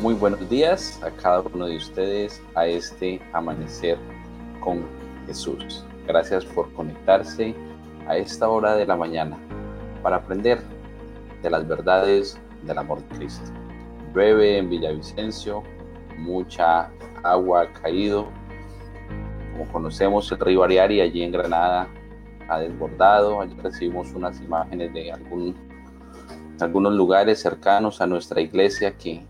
Muy buenos días a cada uno de ustedes a este amanecer con Jesús. Gracias por conectarse a esta hora de la mañana para aprender de las verdades del amor de Cristo. Llueve en Villavicencio, mucha agua ha caído. Como conocemos el río Ariari allí en Granada ha desbordado. Allí recibimos unas imágenes de algún, algunos lugares cercanos a nuestra iglesia que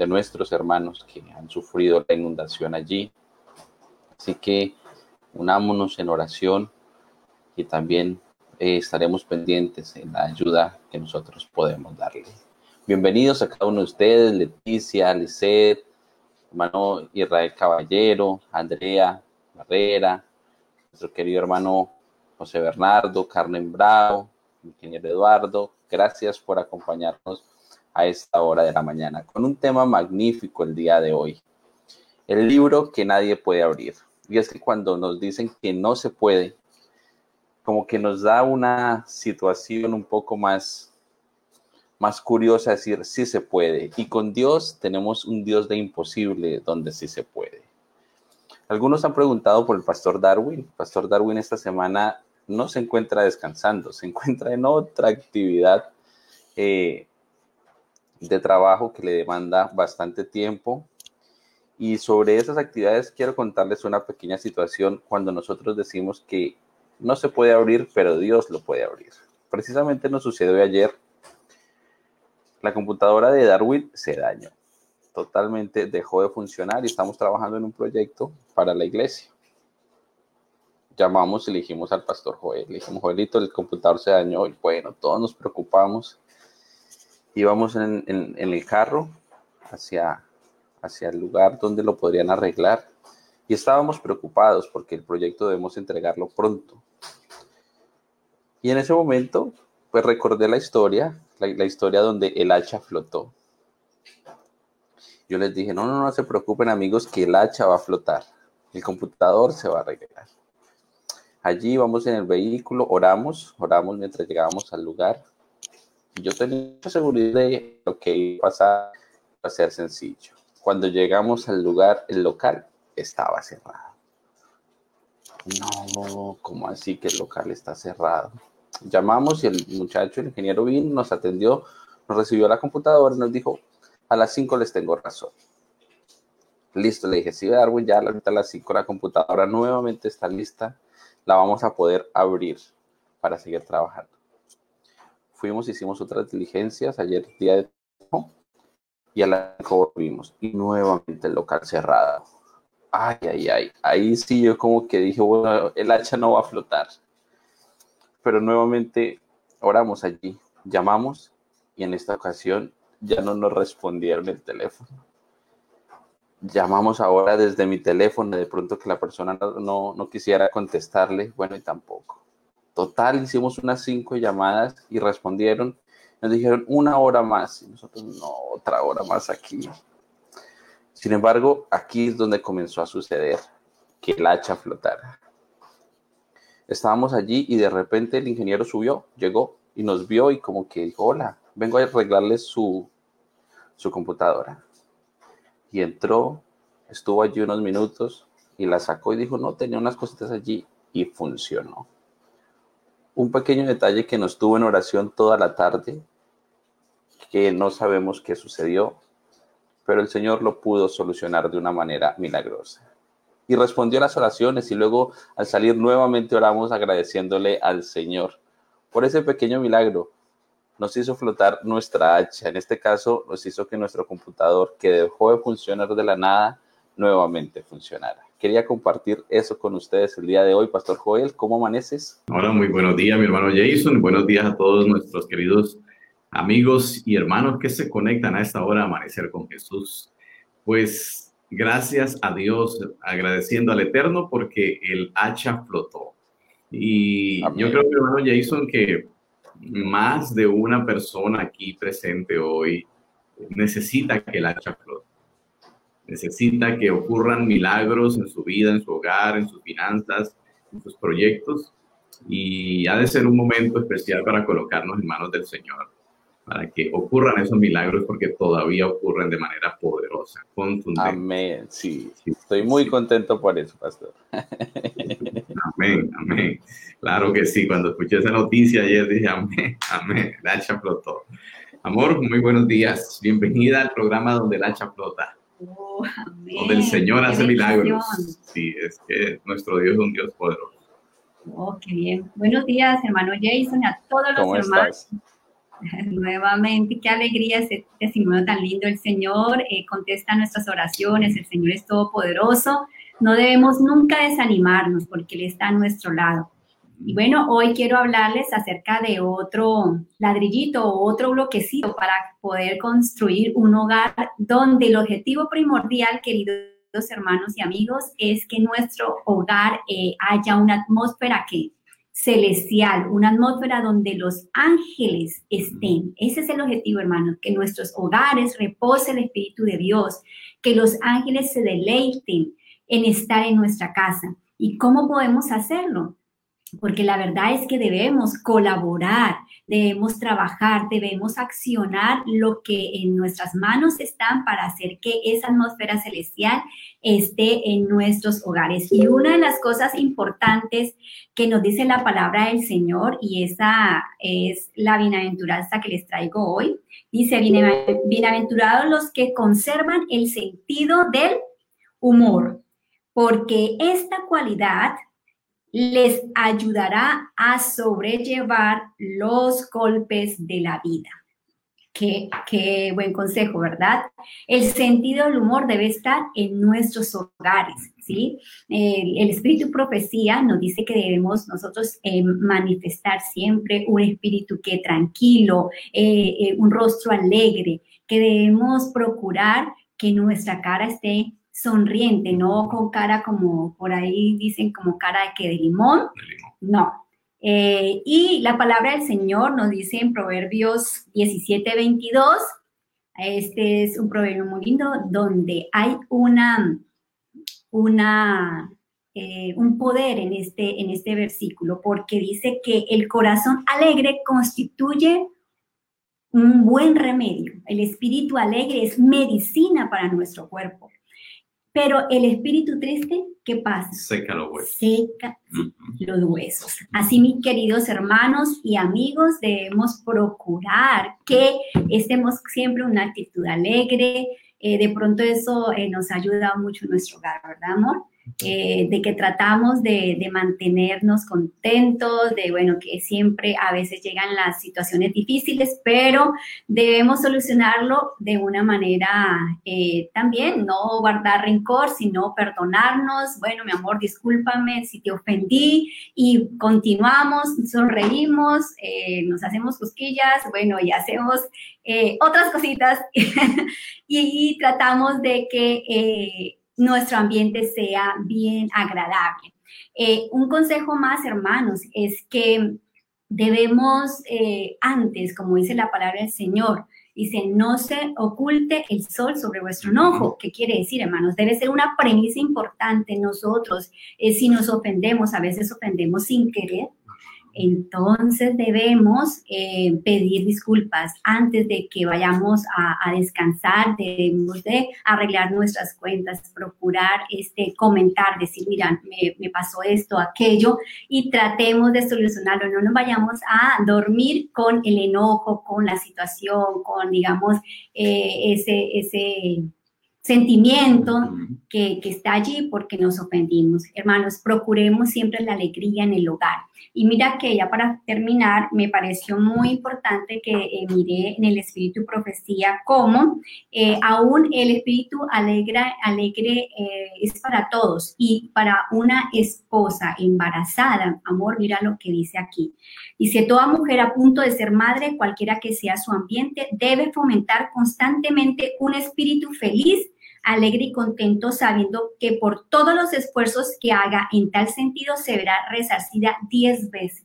de nuestros hermanos que han sufrido la inundación allí. Así que unámonos en oración y también eh, estaremos pendientes en la ayuda que nosotros podemos darle. Bienvenidos a cada uno de ustedes, Leticia, Lisset, hermano Israel Caballero, Andrea Barrera, nuestro querido hermano José Bernardo, Carmen Bravo, ingeniero Eduardo. Gracias por acompañarnos a esta hora de la mañana con un tema magnífico el día de hoy. El libro que nadie puede abrir. Y es que cuando nos dicen que no se puede, como que nos da una situación un poco más, más curiosa, decir sí se puede. Y con Dios tenemos un Dios de imposible donde sí se puede. Algunos han preguntado por el pastor Darwin. pastor Darwin esta semana no se encuentra descansando, se encuentra en otra actividad eh, de trabajo que le demanda bastante tiempo. Y sobre esas actividades quiero contarles una pequeña situación cuando nosotros decimos que no se puede abrir, pero Dios lo puede abrir. Precisamente nos sucedió ayer. La computadora de Darwin se dañó. Totalmente dejó de funcionar y estamos trabajando en un proyecto para la iglesia. Llamamos y le dijimos al pastor Joel, le dijimos, Joelito, el computador se dañó y bueno, todos nos preocupamos íbamos en, el carro hacia, hacia el lugar donde lo podrían arreglar y estábamos preocupados porque el proyecto debemos entregarlo pronto. Y en ese momento, pues recordé la historia, la, historia donde el hacha flotó. Yo les dije, no, no, no se preocupen amigos, que el hacha va a flotar, el computador se va a arreglar. Allí vamos en el vehículo, oramos, oramos mientras llegábamos al lugar yo tenía mucha seguridad de lo que iba a pasar a ser sencillo. Cuando llegamos al lugar, el local estaba cerrado. No, ¿cómo así que el local está cerrado? Llamamos y el muchacho, el ingeniero vino, nos atendió, nos recibió la computadora y nos dijo, a las 5 les tengo razón. Listo, le dije, sí, Darwin, ya a las 5 la computadora nuevamente está lista, la vamos a poder abrir para seguir trabajando fuimos, hicimos otras diligencias ayer día de y a la volvimos y nuevamente el local cerrado. Ay, ay, ay. Ahí sí yo como que dije, bueno, el hacha no va a flotar. Pero nuevamente oramos allí, llamamos y en esta ocasión ya no nos respondieron el teléfono. Llamamos ahora desde mi teléfono, de pronto que la persona no, no quisiera contestarle, bueno, y tampoco. Total, hicimos unas cinco llamadas y respondieron. Nos dijeron una hora más y nosotros no, otra hora más aquí. Sin embargo, aquí es donde comenzó a suceder que el hacha flotara. Estábamos allí y de repente el ingeniero subió, llegó y nos vio y como que dijo, hola, vengo a arreglarle su, su computadora. Y entró, estuvo allí unos minutos y la sacó y dijo, no, tenía unas cositas allí y funcionó un pequeño detalle que nos tuvo en oración toda la tarde, que no sabemos qué sucedió, pero el Señor lo pudo solucionar de una manera milagrosa. Y respondió a las oraciones y luego al salir nuevamente oramos agradeciéndole al Señor por ese pequeño milagro. Nos hizo flotar nuestra hacha, en este caso nos hizo que nuestro computador, que dejó de funcionar de la nada, nuevamente funcionara. Quería compartir eso con ustedes el día de hoy. Pastor Joel, ¿cómo amaneces? Hola, muy buenos días, mi hermano Jason. Buenos días a todos nuestros queridos amigos y hermanos que se conectan a esta hora a Amanecer con Jesús. Pues gracias a Dios, agradeciendo al Eterno porque el hacha flotó. Y yo creo, mi hermano Jason, que más de una persona aquí presente hoy necesita que el hacha flote necesita que ocurran milagros en su vida, en su hogar, en sus finanzas, en sus proyectos. Y ha de ser un momento especial para colocarnos en manos del Señor. para que ocurran esos milagros porque todavía ocurren de manera poderosa, contundente. Amén, sí, estoy muy contento por eso, pastor. Amén, amén. Claro que sí, cuando escuché esa noticia ayer dije amén, amén, la hacha flotó. Amor, muy buenos días, bienvenida al programa donde la hacha flota. Oh, donde el Señor hace milagros. Sí, es que nuestro Dios es un Dios poderoso. Oh, qué bien. Buenos días, hermano Jason, y a todos los hermanos. Nuevamente, qué alegría ese testimonio tan lindo. El Señor eh, contesta nuestras oraciones, el Señor es todopoderoso. No debemos nunca desanimarnos porque Él está a nuestro lado. Y bueno, hoy quiero hablarles acerca de otro ladrillito o otro bloquecito para poder construir un hogar donde el objetivo primordial, queridos hermanos y amigos, es que nuestro hogar eh, haya una atmósfera que celestial, una atmósfera donde los ángeles estén. Ese es el objetivo, hermanos, que nuestros hogares repose el Espíritu de Dios, que los ángeles se deleiten en estar en nuestra casa. ¿Y cómo podemos hacerlo? Porque la verdad es que debemos colaborar, debemos trabajar, debemos accionar lo que en nuestras manos están para hacer que esa atmósfera celestial esté en nuestros hogares. Y una de las cosas importantes que nos dice la palabra del Señor, y esa es la bienaventuranza que les traigo hoy, dice, bienaventurados los que conservan el sentido del humor, porque esta cualidad les ayudará a sobrellevar los golpes de la vida. Qué, buen consejo, ¿verdad? El sentido del humor debe estar en nuestros hogares, ¿sí? El, espíritu profecía nos dice que debemos nosotros eh, manifestar siempre un espíritu que tranquilo, eh, eh, un rostro alegre, que debemos procurar que nuestra cara esté sonriente, no con cara como por ahí dicen como cara de que de limón, no. Eh, y la palabra del Señor nos dice en Proverbios 17, 22, este es un proverbio muy lindo donde hay una, una, eh, un poder en este, en este versículo, porque dice que el corazón alegre constituye un buen remedio. El espíritu alegre es medicina para nuestro cuerpo. Pero el espíritu triste, ¿qué pasa? Seca los huesos. Seca los huesos. Así, mis queridos hermanos y amigos, debemos procurar que estemos siempre en una actitud alegre. Eh, de pronto eso eh, nos ayuda mucho en nuestro hogar, ¿verdad, amor? Eh, de que tratamos de, mantenernos contentos, de, bueno, que siempre a veces llegan las situaciones difíciles, pero debemos solucionarlo de una manera eh, también, no guardar rencor, sino perdonarnos, bueno, mi amor, discúlpame si te ofendí y continuamos, sonreímos, eh, nos hacemos cosquillas, bueno, y hacemos otras cositas. Y, tratamos de que nuestro ambiente sea bien agradable. Eh, un consejo más, hermanos, es que debemos eh, antes, como dice la palabra del Señor, dice, no se oculte el sol sobre vuestro enojo. ¿Qué quiere decir, hermanos? Debe ser una premisa importante nosotros. Eh, si nos ofendemos, a veces ofendemos sin querer, entonces debemos eh, pedir disculpas antes de que vayamos a, descansar, debemos de arreglar nuestras cuentas, procurar este, comentar, decir, mira, me, pasó esto, aquello, y tratemos de solucionarlo, no nos vayamos a dormir con el enojo, con la situación, con, digamos, eh, ese, ese sentimiento que, que, está allí porque nos ofendimos. Hermanos, procuremos siempre la alegría en el hogar. Y mira que ya para terminar, me pareció muy importante que eh, miré en el espíritu profecía cómo eh, aún el espíritu alegra, alegre eh, es para todos y para una esposa embarazada, amor, mira lo que dice aquí. Dice, toda mujer a punto de ser madre, cualquiera que sea su ambiente, debe fomentar constantemente un espíritu feliz alegre y contento sabiendo que por todos los esfuerzos que haga en tal sentido se verá resarcida diez veces.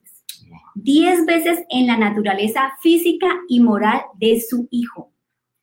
Diez veces en la naturaleza física y moral de su hijo.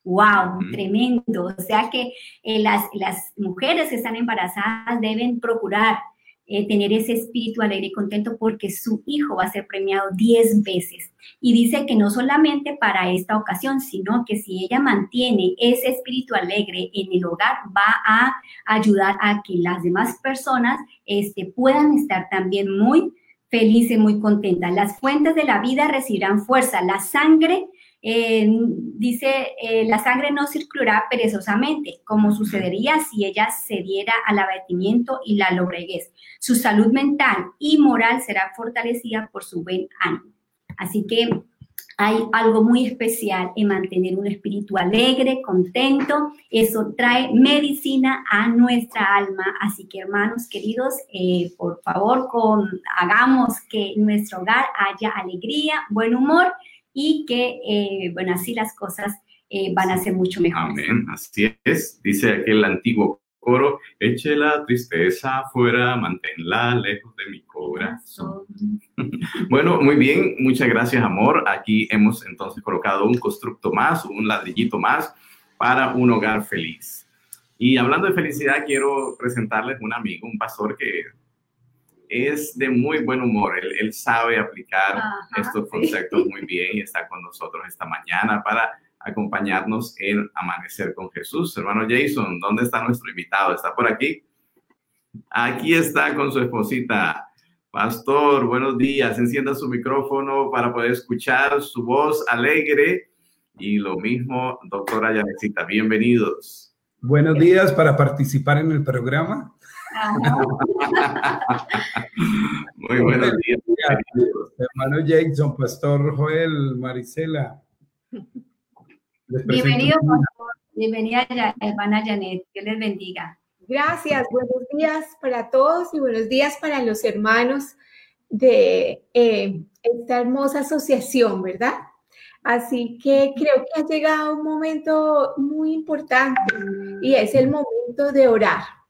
¡Wow! Tremendo. O sea que eh, las, las mujeres que están embarazadas deben procurar eh, tener ese espíritu alegre y contento porque su hijo va a ser premiado 10 veces. Y dice que no solamente para esta ocasión, sino que si ella mantiene ese espíritu alegre en el hogar, va a ayudar a que las demás personas este, puedan estar también muy felices, muy contentas. Las fuentes de la vida recibirán fuerza. La sangre eh, dice, eh, la sangre no circulará perezosamente, como sucedería si ella cediera al abatimiento y la lobreguez. Su salud mental y moral será fortalecida por su buen ánimo. Así que hay algo muy especial en mantener un espíritu alegre, contento. Eso trae medicina a nuestra alma. Así que hermanos queridos, eh, por favor, hagamos que en nuestro hogar haya alegría, buen humor y que, eh, bueno, así las cosas eh, van a ser mucho mejores. Amén, así es. Dice aquel antiguo coro, eche la tristeza afuera, manténla lejos de mi corazón. bueno, muy bien, muchas gracias, amor. Aquí hemos entonces colocado un constructo más, un ladrillito más para un hogar feliz. Y hablando de felicidad, quiero presentarles un amigo, un pastor que es de muy buen humor. Él, sabe aplicar estos conceptos muy bien y está con nosotros esta mañana para acompañarnos en Amanecer con Jesús. Hermano Jason, ¿dónde está nuestro invitado? ¿Está por aquí? Aquí está con su esposita. Pastor, buenos días. Encienda su micrófono para poder escuchar su voz alegre. Y lo mismo, doctora Yanecita, bienvenidos. Buenos días para participar en el programa. Muy buenos días. Hermano Jason, Pastor Joel, Marisela. Bienvenido, pastor. Bienvenida, hermana Janet. Que les bendiga. Gracias. Buenos días para todos y buenos días para los hermanos de eh, esta hermosa asociación, ¿verdad? Así que creo que ha llegado un momento muy importante y es el momento de orar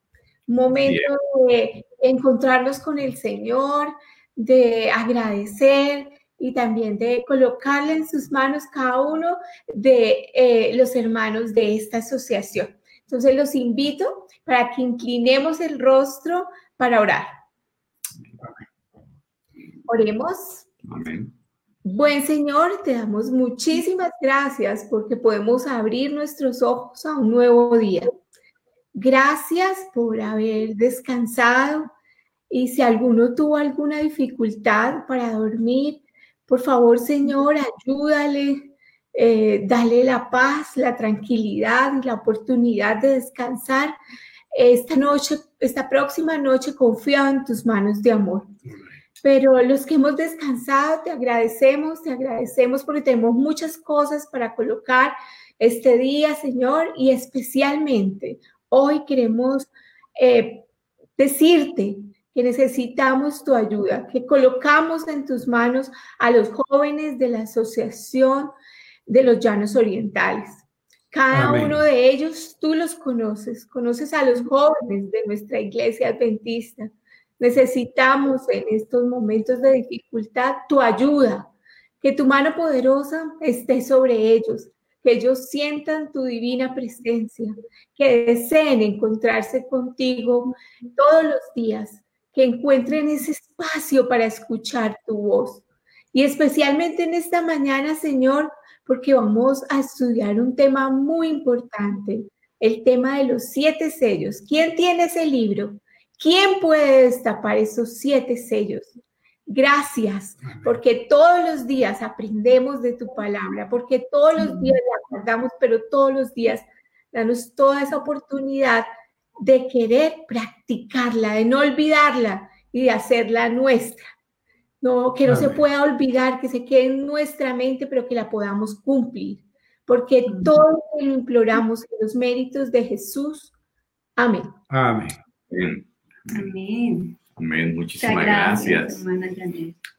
momento de encontrarnos con el Señor, de agradecer y también de colocarle en sus manos cada uno de eh, los hermanos de esta asociación. Entonces los invito para que inclinemos el rostro para orar. Oremos. Buen Señor, te damos muchísimas gracias porque podemos abrir nuestros ojos a un nuevo día. Gracias por haber descansado y si alguno tuvo alguna dificultad para dormir, por favor, Señor, ayúdale, eh, dale la paz, la tranquilidad y la oportunidad de descansar. Esta noche, esta próxima noche, confío en tus manos de amor. Pero los que hemos descansado, te agradecemos, te agradecemos porque tenemos muchas cosas para colocar este día, Señor, y especialmente Hoy queremos eh, decirte que necesitamos tu ayuda, que colocamos en tus manos a los jóvenes de la Asociación de los Llanos Orientales. Cada uno de ellos tú los conoces, conoces a los jóvenes de nuestra iglesia adventista. Necesitamos en estos momentos de dificultad tu ayuda, que tu mano poderosa esté sobre ellos, que ellos sientan tu divina presencia, que deseen encontrarse contigo todos los días, que encuentren ese espacio para escuchar tu voz. Y especialmente en esta mañana, Señor, porque vamos a estudiar un tema muy importante, el tema de los siete sellos. ¿Quién tiene ese libro? ¿Quién puede destapar esos siete sellos? Gracias, porque todos los días aprendemos de tu palabra, porque todos los días la guardamos, pero todos los días danos toda esa oportunidad de querer practicarla, de no olvidarla y de hacerla nuestra. No, que no se pueda olvidar, que se quede en nuestra mente, pero que la podamos cumplir, porque todo lo imploramos en los méritos de Jesús. Amén. Amén. Amén. Amén. Muchísimas gracias.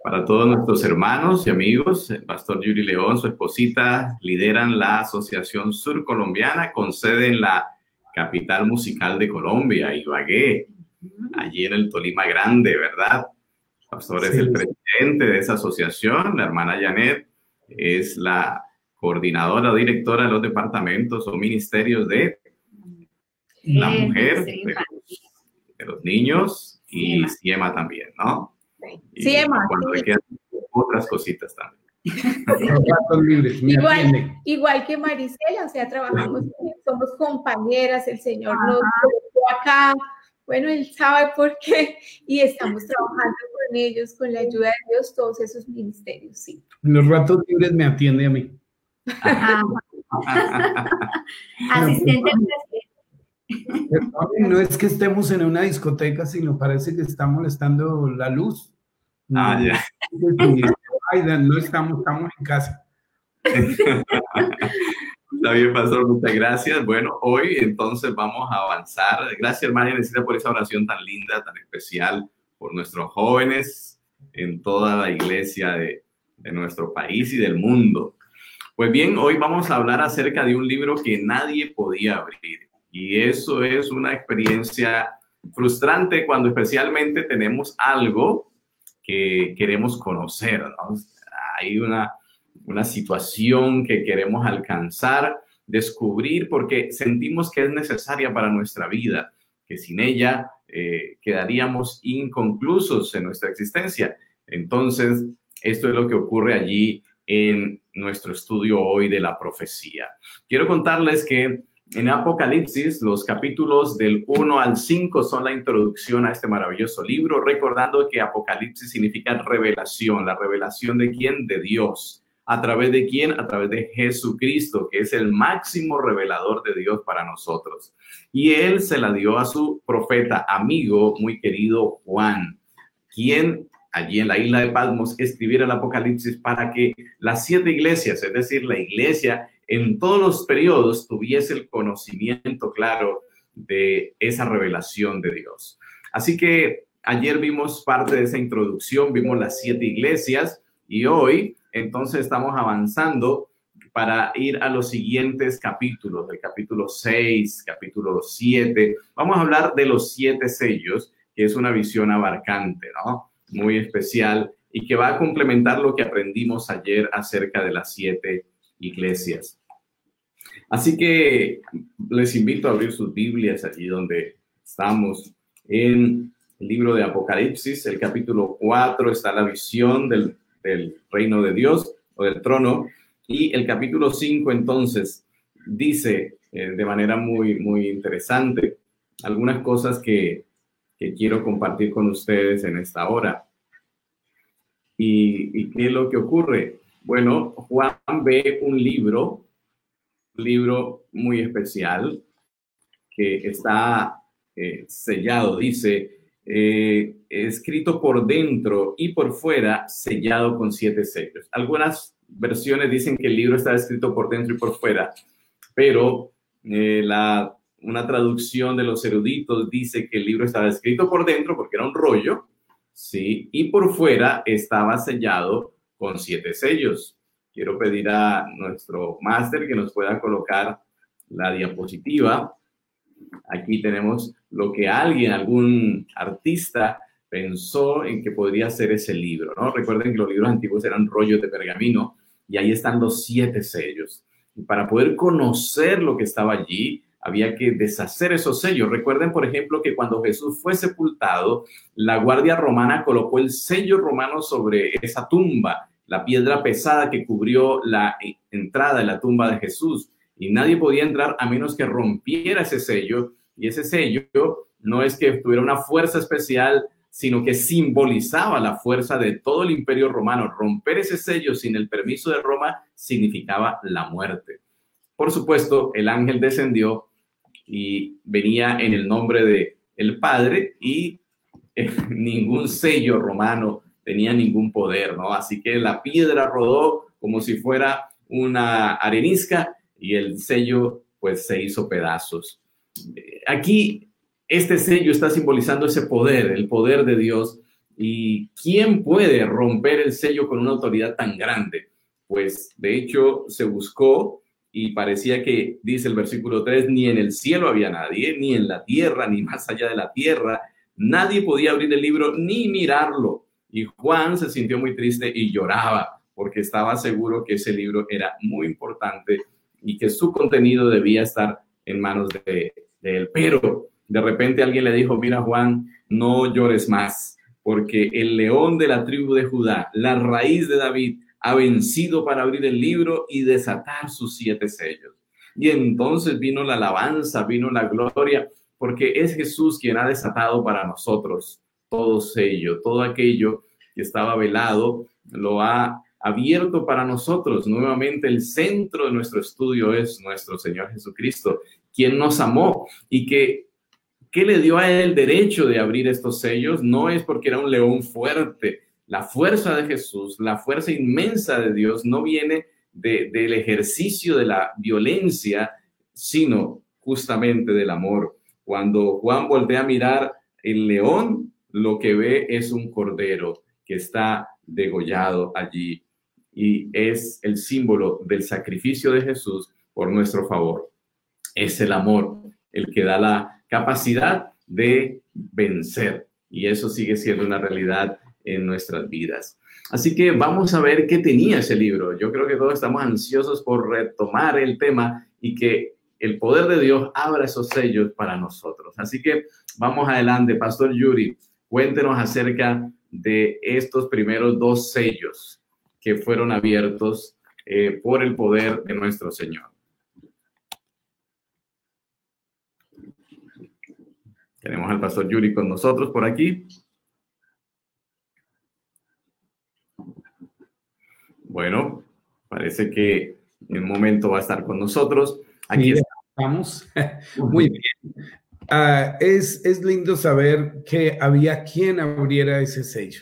Para todos nuestros hermanos y amigos, el pastor Yuri León, su esposita, lideran la Asociación Sur Colombiana con sede en la capital musical de Colombia, Ibagué, allí en el Tolima Grande, ¿verdad? El pastor es el presidente de esa asociación, la hermana Janet es la coordinadora o directora de los departamentos o ministerios de la mujer, de los niños, y Siema, también, ¿no? Siema. otras cositas también. igual, igual, que Marisela, o sea, trabajamos, somos compañeras, el Señor nos colocó acá, bueno, Él sabe por qué, y estamos trabajando con ellos, con la ayuda de Dios, todos esos ministerios, sí. Los ratos libres me atiende a mí. Asistente no es que estemos en una discoteca, sino parece que está molestando la luz. Ah, ya. no estamos, estamos en casa. Está bien, Pastor, muchas gracias. Bueno, hoy entonces vamos a avanzar. Gracias, hermana necesita por esa oración tan linda, tan especial, por nuestros jóvenes en toda la iglesia de, de nuestro país y del mundo. Pues bien, hoy vamos a hablar acerca de un libro que nadie podía abrir. Y eso es una experiencia frustrante cuando especialmente tenemos algo que queremos conocer. Hay una, una situación que queremos alcanzar, descubrir, porque sentimos que es necesaria para nuestra vida, que sin ella eh, quedaríamos inconclusos en nuestra existencia. Entonces, esto es lo que ocurre allí en nuestro estudio hoy de la profecía. Quiero contarles que en Apocalipsis, los capítulos del 1 al 5 son la introducción a este maravilloso libro, recordando que Apocalipsis significa revelación, la revelación de quién, de Dios. ¿A través de quién? A través de Jesucristo, que es el máximo revelador de Dios para nosotros. Y él se la dio a su profeta, amigo, muy querido Juan, quien allí en la isla de Patmos escribiera el Apocalipsis para que las siete iglesias, es decir, la iglesia en todos los periodos tuviese el conocimiento claro de esa revelación de Dios. Así que ayer vimos parte de esa introducción, vimos las siete iglesias y hoy entonces estamos avanzando para ir a los siguientes capítulos, del capítulo 6, capítulo 7. Vamos a hablar de los siete sellos, que es una visión abarcante, ¿no? Muy especial y que va a complementar lo que aprendimos ayer acerca de las siete iglesias. Así que les invito a abrir sus Biblias allí donde estamos en el libro de Apocalipsis, el capítulo 4 está la visión del, reino de Dios o del trono y el capítulo 5 entonces dice eh, de manera muy, muy interesante algunas cosas que, quiero compartir con ustedes en esta hora. ¿Y, ¿Y qué es lo que ocurre? Bueno, Juan ve un libro, un libro muy especial que está eh, sellado, dice, eh, escrito por dentro y por fuera, sellado con siete sellos. Algunas versiones dicen que el libro está escrito por dentro y por fuera, pero eh, una traducción de los eruditos dice que el libro estaba escrito por dentro porque era un rollo, ¿sí? Y por fuera estaba sellado con siete sellos. Quiero pedir a nuestro máster que nos pueda colocar la diapositiva. Aquí tenemos lo que alguien, algún artista pensó en que podría ser ese libro, ¿no? Recuerden que los libros antiguos eran rollos de pergamino y ahí están los siete sellos. Para poder conocer lo que estaba allí, había que deshacer esos sellos. Recuerden, por ejemplo, que cuando Jesús fue sepultado, la guardia romana colocó el sello romano sobre esa tumba la piedra pesada que cubrió la entrada de la tumba de Jesús. Y nadie podía entrar a menos que rompiera ese sello. Y ese sello no es que tuviera una fuerza especial, sino que simbolizaba la fuerza de todo el imperio romano. Romper ese sello sin el permiso de Roma significaba la muerte. Por supuesto, el ángel descendió y venía en el nombre de el Padre y eh, ningún sello romano tenía ningún poder, ¿no? Así que la piedra rodó como si fuera una arenisca y el sello pues se hizo pedazos. Aquí este sello está simbolizando ese poder, el poder de Dios. ¿Y quién puede romper el sello con una autoridad tan grande? Pues de hecho se buscó y parecía que, dice el versículo 3, ni en el cielo había nadie, ni en la tierra, ni más allá de la tierra. Nadie podía abrir el libro ni mirarlo. Y Juan se sintió muy triste y lloraba porque estaba seguro que ese libro era muy importante y que su contenido debía estar en manos de, él. Pero de repente alguien le dijo, mira Juan, no llores más, porque el león de la tribu de Judá, la raíz de David, ha vencido para abrir el libro y desatar sus siete sellos. Y entonces vino la alabanza, vino la gloria, porque es Jesús quien ha desatado para nosotros todo sello, todo aquello que estaba velado, lo ha abierto para nosotros. Nuevamente el centro de nuestro estudio es nuestro Señor Jesucristo, quien nos amó y que ¿qué le dio a él el derecho de abrir estos sellos? No es porque era un león fuerte. La fuerza de Jesús, la fuerza inmensa de Dios no viene del ejercicio de la violencia, sino justamente del amor. Cuando Juan voltea a mirar el león, lo que ve es un cordero que está degollado allí y es el símbolo del sacrificio de Jesús por nuestro favor. Es el amor el que da la capacidad de vencer y eso sigue siendo una realidad en nuestras vidas. Así que vamos a ver qué tenía ese libro. Yo creo que todos estamos ansiosos por retomar el tema y que el poder de Dios abra esos sellos para nosotros. Así que vamos adelante, Pastor Yuri, cuéntenos acerca de estos primeros dos sellos que fueron abiertos eh, por el poder de nuestro Señor. Tenemos al pastor Yuri con nosotros por aquí. Bueno, parece que en un momento va a estar con nosotros. Aquí estamos. Muy bien. Ah, es, es, lindo saber que había quien abriera ese sello,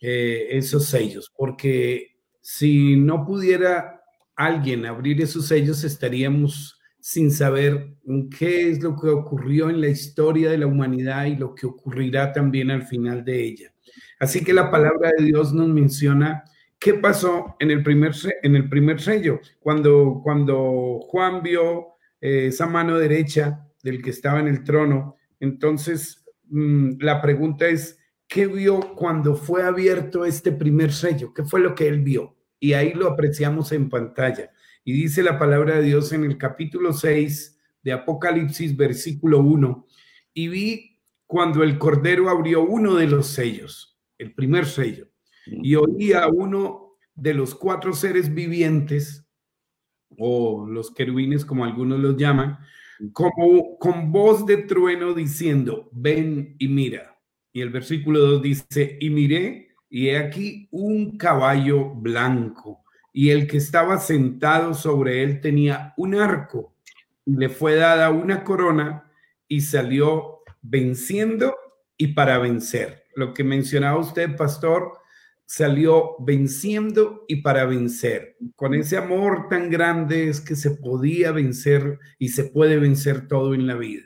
eh, esos sellos, porque si no pudiera alguien abrir esos sellos, estaríamos sin saber qué es lo que ocurrió en la historia de la humanidad y lo que ocurrirá también al final de ella. Así que la palabra de Dios nos menciona ¿Qué pasó en el primer, en el primer sello? Cuando, cuando Juan vio eh, esa mano derecha del que estaba en el trono, entonces mm, la pregunta es, ¿qué vio cuando fue abierto este primer sello? ¿Qué fue lo que él vio? Y ahí lo apreciamos en pantalla. Y dice la palabra de Dios en el capítulo 6 de Apocalipsis, versículo 1, y vi cuando el Cordero abrió uno de los sellos, el primer sello y oí a uno de los cuatro seres vivientes, o los querubines como algunos los llaman, como con voz de trueno diciendo, ven y mira. Y el versículo 2 dice, y miré, y he aquí un caballo blanco, y el que estaba sentado sobre él tenía un arco, y le fue dada una corona, y salió venciendo y para vencer. Lo que mencionaba usted, pastor, salió venciendo y para vencer. Con ese amor tan grande es que se podía vencer y se puede vencer todo en la vida.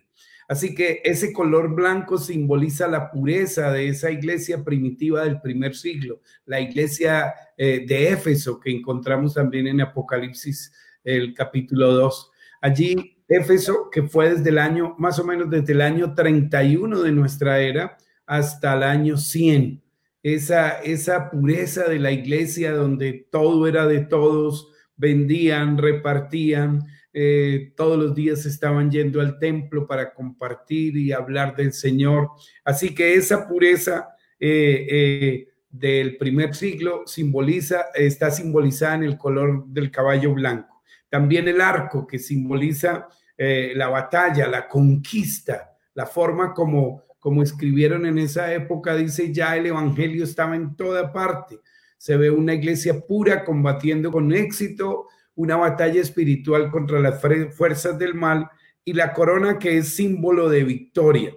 Así que ese color blanco simboliza la pureza de esa iglesia primitiva del primer siglo, la iglesia eh, de Éfeso que encontramos también en Apocalipsis, el capítulo 2. Allí, Éfeso, que fue desde el año, más o menos desde el año 31 de nuestra era hasta el año 100 esa, esa pureza de la iglesia donde todo era de todos, vendían, repartían, eh, todos los días estaban yendo al templo para compartir y hablar del Señor. Así que esa pureza eh, eh, del primer siglo simboliza, está simbolizada en el color del caballo blanco. También el arco que simboliza la batalla, la conquista, la forma como como escribieron en esa época, dice ya el Evangelio estaba en toda parte. Se ve una iglesia pura combatiendo con éxito una batalla espiritual contra las fuerzas del mal y la corona que es símbolo de victoria.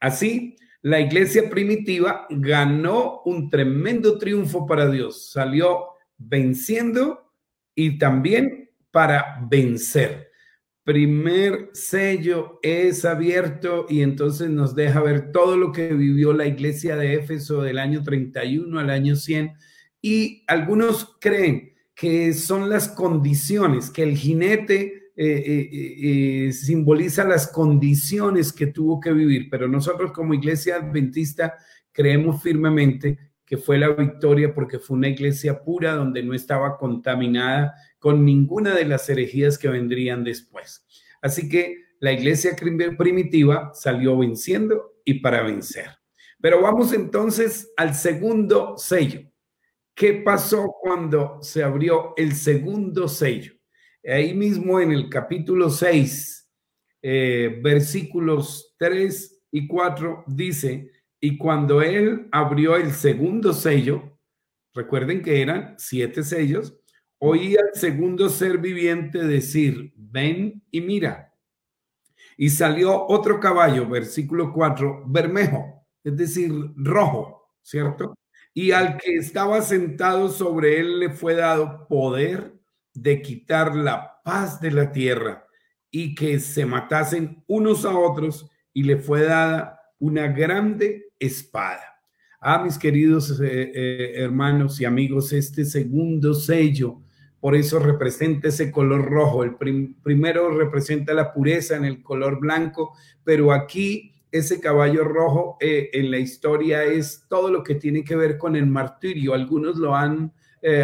Así, la iglesia primitiva ganó un tremendo triunfo para Dios, salió venciendo y también para vencer primer sello es abierto y entonces nos deja ver todo lo que vivió la iglesia de Éfeso del año 31 al año 100 y algunos creen que son las condiciones, que el jinete eh, eh, eh, simboliza las condiciones que tuvo que vivir, pero nosotros como iglesia adventista creemos firmemente que fue la victoria porque fue una iglesia pura donde no estaba contaminada con ninguna de las herejías que vendrían después. Así que la iglesia primitiva salió venciendo y para vencer. Pero vamos entonces al segundo sello. ¿Qué pasó cuando se abrió el segundo sello? Ahí mismo en el capítulo 6, eh, versículos 3 y 4 dice, y cuando él abrió el segundo sello, recuerden que eran siete sellos, oía al segundo ser viviente decir, ven y mira. Y salió otro caballo, versículo 4, bermejo, es decir, rojo, ¿cierto? Y al que estaba sentado sobre él le fue dado poder de quitar la paz de la tierra y que se matasen unos a otros y le fue dada una grande espada. Ah, mis queridos eh, eh, hermanos y amigos, este segundo sello, por eso representa ese color rojo. El primero representa la pureza en el color blanco, pero aquí ese caballo rojo eh, en la historia es todo lo que tiene que ver con el martirio. Algunos lo han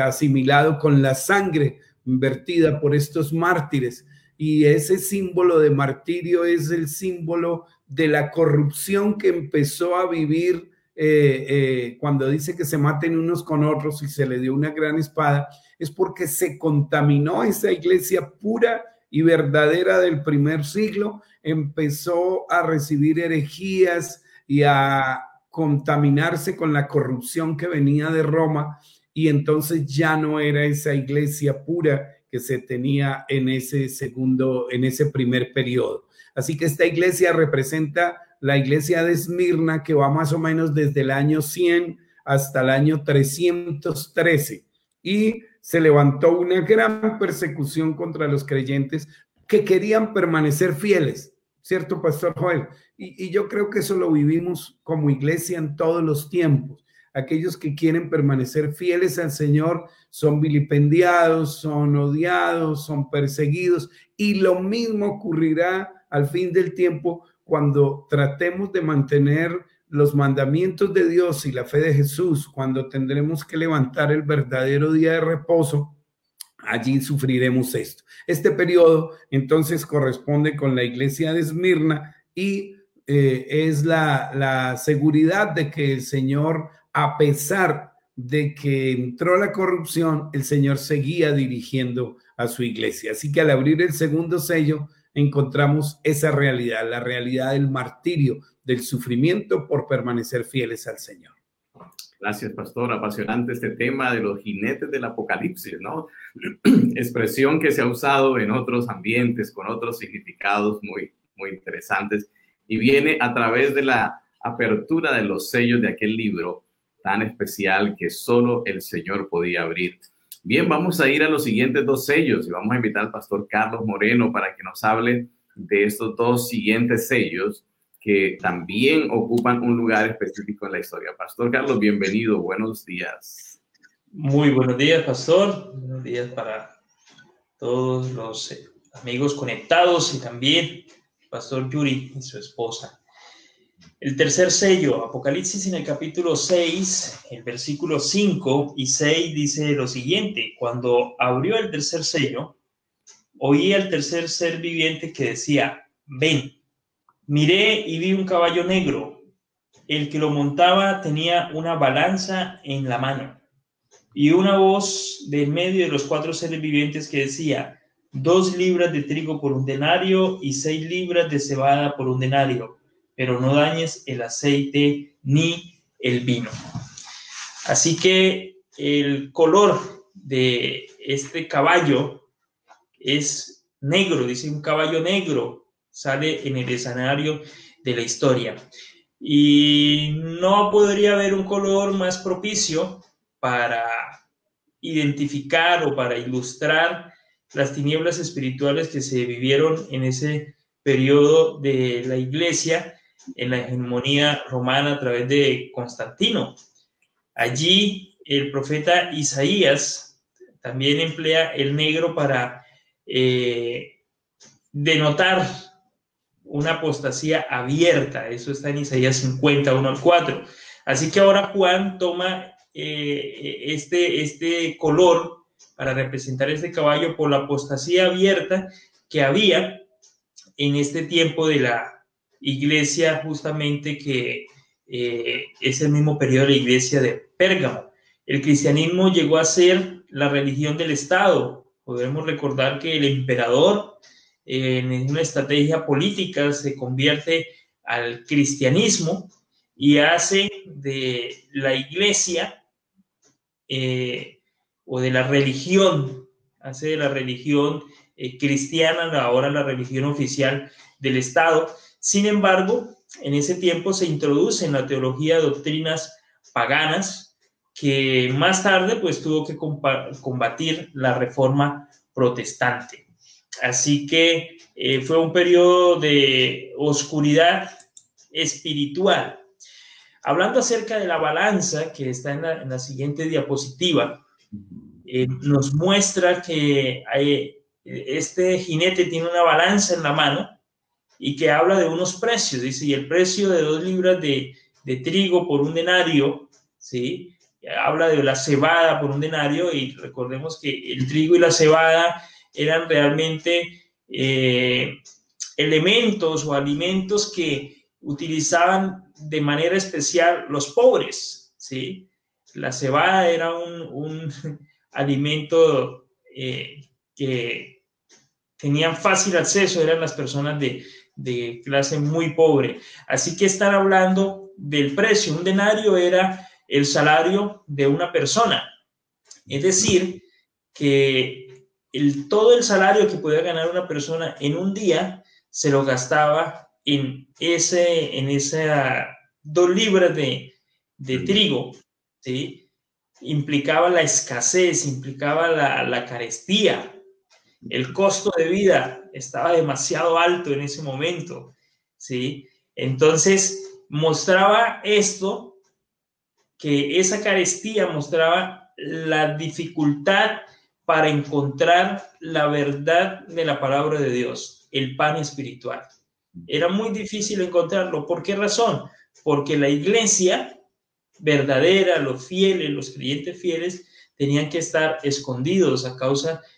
asimilado con la sangre vertida por estos mártires. Y ese símbolo de martirio es el símbolo de la corrupción que empezó a vivir eh, eh, cuando dice que se maten unos con otros y se le dio una gran espada, es porque se contaminó esa iglesia pura y verdadera del primer siglo, empezó a recibir herejías y a contaminarse con la corrupción que venía de Roma y entonces ya no era esa iglesia pura que se tenía en ese segundo, en ese primer periodo. Así que esta iglesia representa la iglesia de Esmirna, que va más o menos desde el año 100 hasta el año 313. Y se levantó una gran persecución contra los creyentes que querían permanecer fieles, ¿cierto, Pastor Joel? Y, yo creo que eso lo vivimos como iglesia en todos los tiempos. Aquellos que quieren permanecer fieles al Señor son vilipendiados, son odiados, son perseguidos y lo mismo ocurrirá al fin del tiempo cuando tratemos de mantener los mandamientos de Dios y la fe de Jesús, cuando tendremos que levantar el verdadero día de reposo, allí sufriremos esto. Este periodo entonces corresponde con la iglesia de Esmirna y eh, es la, la seguridad de que el Señor, a pesar de que entró la corrupción, el Señor seguía dirigiendo a su iglesia. Así que al abrir el segundo sello, encontramos esa realidad, la realidad del martirio, del sufrimiento por permanecer fieles al Señor. Gracias, pastor. Apasionante este tema de los jinetes del apocalipsis, ¿no? Expresión que se ha usado en otros ambientes con otros significados muy, muy interesantes y viene a través de la apertura de los sellos de aquel libro tan especial que solo el Señor podía abrir. Bien, vamos a ir a los siguientes dos sellos y vamos a invitar al pastor Carlos Moreno para que nos hable de estos dos siguientes sellos que también ocupan un lugar específico en la historia. Pastor Carlos, bienvenido, buenos días. Muy buenos días, pastor. Buenos días para todos los eh, amigos conectados y también pastor Yuri y su esposa. El tercer sello, Apocalipsis en el capítulo 6, el versículo 5 y 6 dice lo siguiente, cuando abrió el tercer sello, oí al tercer ser viviente que decía, ven, miré y vi un caballo negro, el que lo montaba tenía una balanza en la mano y una voz de medio de los cuatro seres vivientes que decía, dos libras de trigo por un denario y seis libras de cebada por un denario pero no dañes el aceite ni el vino. Así que el color de este caballo es negro, dice un caballo negro, sale en el escenario de la historia. Y no podría haber un color más propicio para identificar o para ilustrar las tinieblas espirituales que se vivieron en ese periodo de la iglesia en la hegemonía romana a través de Constantino. Allí el profeta Isaías también emplea el negro para eh, denotar una apostasía abierta. Eso está en Isaías 50, 1 al 4. Así que ahora Juan toma eh, este, este color para representar este caballo por la apostasía abierta que había en este tiempo de la iglesia justamente que eh, es el mismo periodo de la iglesia de Pérgamo. El cristianismo llegó a ser la religión del Estado. Podemos recordar que el emperador en una estrategia política se convierte al cristianismo y hace de la iglesia eh, o de la religión, hace de la religión eh, cristiana ahora la religión oficial del Estado. Sin embargo, en ese tiempo se introduce en la teología doctrinas paganas que más tarde pues tuvo que combatir la reforma protestante. Así que eh, fue un periodo de oscuridad espiritual. Hablando acerca de la balanza que está en la, siguiente diapositiva, eh, nos muestra que este jinete tiene una balanza en la mano y que habla de unos precios, dice, y el precio de dos libras de, trigo por un denario, ¿sí? Habla de la cebada por un denario y recordemos que el trigo y la cebada eran realmente eh, elementos o alimentos que utilizaban de manera especial los pobres, ¿sí? La cebada era un, alimento eh, que tenían fácil acceso, eran las personas de, de clase muy pobre. Así que están hablando del precio. Un denario era el salario de una persona. Es decir, que el, todo el salario que podía ganar una persona en un día se lo gastaba en, ese, en esa dos libras de, de trigo. ¿sí? Implicaba la escasez, implicaba la, la carestía. El costo de vida estaba demasiado alto en ese momento, ¿sí? Entonces, mostraba esto, que esa carestía mostraba la dificultad para encontrar la verdad de la palabra de Dios, el pan espiritual. Era muy difícil encontrarlo. ¿Por qué razón? Porque la iglesia verdadera, los fieles, los creyentes fieles, tenían que estar escondidos a causa de